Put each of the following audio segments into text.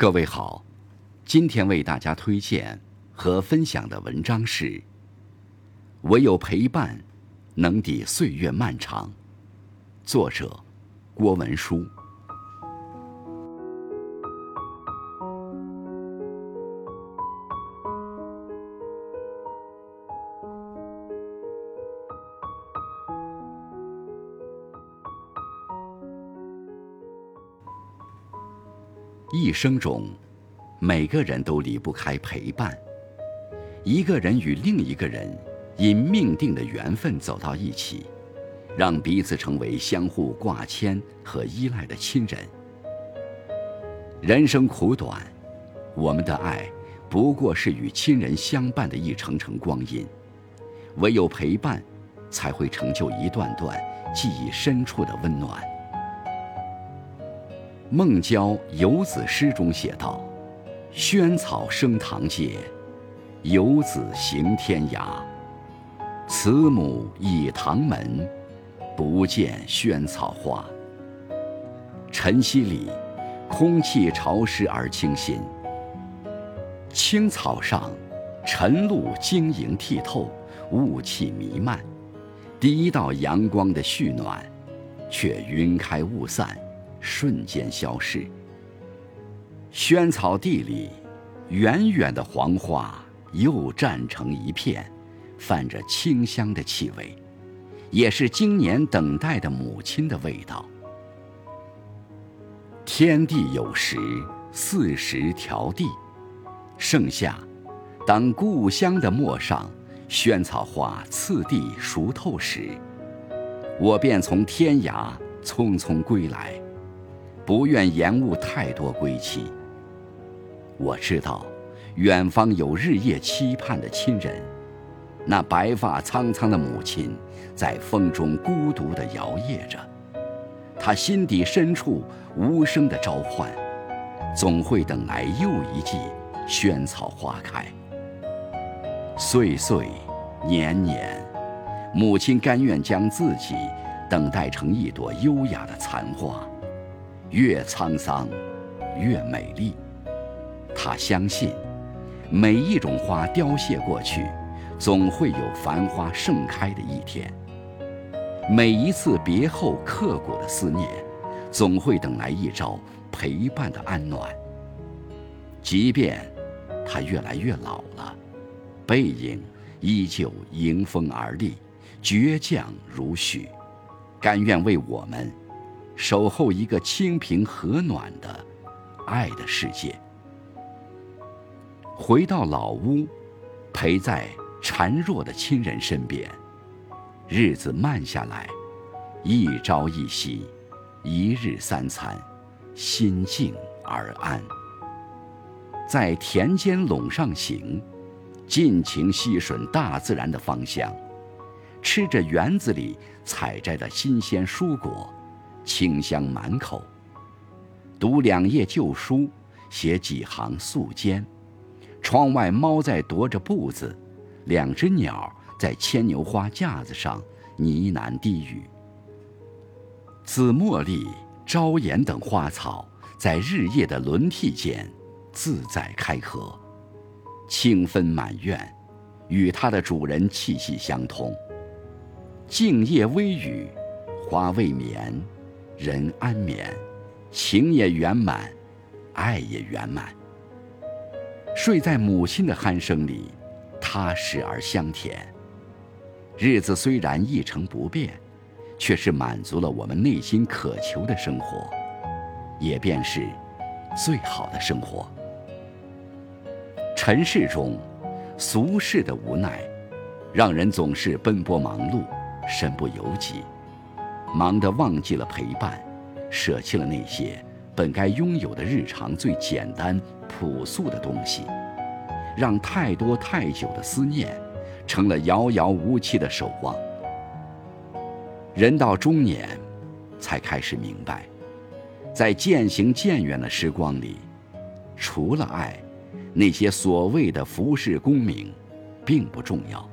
各位好，今天为大家推荐和分享的文章是《唯有陪伴，能抵岁月漫长》，作者郭文书。一生中，每个人都离不开陪伴。一个人与另一个人因命定的缘分走到一起，让彼此成为相互挂牵和依赖的亲人。人生苦短，我们的爱不过是与亲人相伴的一程程光阴。唯有陪伴，才会成就一段段记忆深处的温暖。孟郊游子诗中写道：“萱草生堂阶，游子行天涯。慈母倚堂门，不见萱草花。”晨曦里，空气潮湿而清新。青草上，晨露晶莹剔透，雾气弥漫。第一道阳光的煦暖，却云开雾散。瞬间消逝。萱草地里，远远的黄花又绽成一片，泛着清香的气味，也是今年等待的母亲的味道。天地有时，四时调地。盛夏，当故乡的陌上萱草花次第熟透时，我便从天涯匆匆归来。不愿延误太多归期。我知道，远方有日夜期盼的亲人，那白发苍苍的母亲，在风中孤独地摇曳着，她心底深处无声的召唤，总会等来又一季萱草花开。岁岁年年，母亲甘愿将自己等待成一朵优雅的残花。越沧桑，越美丽。他相信，每一种花凋谢过去，总会有繁花盛开的一天。每一次别后刻骨的思念，总会等来一朝陪伴的安暖。即便他越来越老了，背影依旧迎风而立，倔强如许，甘愿为我们。守候一个清平和暖的爱的世界。回到老屋，陪在孱弱的亲人身边，日子慢下来，一朝一夕，一日三餐，心静而安。在田间垄上行，尽情吸吮大自然的芳香，吃着园子里采摘的新鲜蔬果。清香满口。读两页旧书，写几行素笺。窗外猫在踱着步子，两只鸟在牵牛花架子上呢喃低语。紫茉莉、朝颜等花草在日夜的轮替间自在开合，清芬满院，与它的主人气息相通。静夜微雨，花未眠。人安眠，情也圆满，爱也圆满。睡在母亲的鼾声里，踏实而香甜。日子虽然一成不变，却是满足了我们内心渴求的生活，也便是最好的生活。尘世中，俗世的无奈，让人总是奔波忙碌，身不由己。忙得忘记了陪伴，舍弃了那些本该拥有的日常最简单朴素的东西，让太多太久的思念，成了遥遥无期的守望。人到中年，才开始明白，在渐行渐远的时光里，除了爱，那些所谓的浮世功名，并不重要。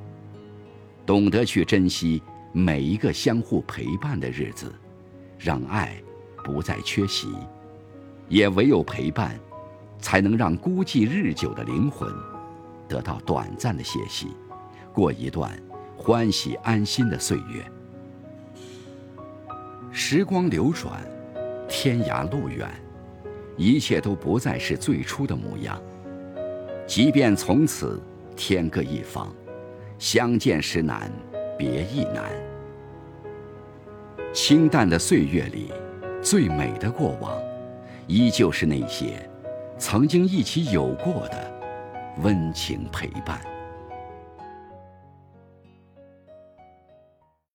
懂得去珍惜。每一个相互陪伴的日子，让爱不再缺席，也唯有陪伴，才能让孤寂日久的灵魂得到短暂的歇息，过一段欢喜安心的岁月。时光流转，天涯路远，一切都不再是最初的模样。即便从此天各一方，相见时难，别亦难。清淡的岁月里，最美的过往，依旧是那些曾经一起有过的温情陪伴。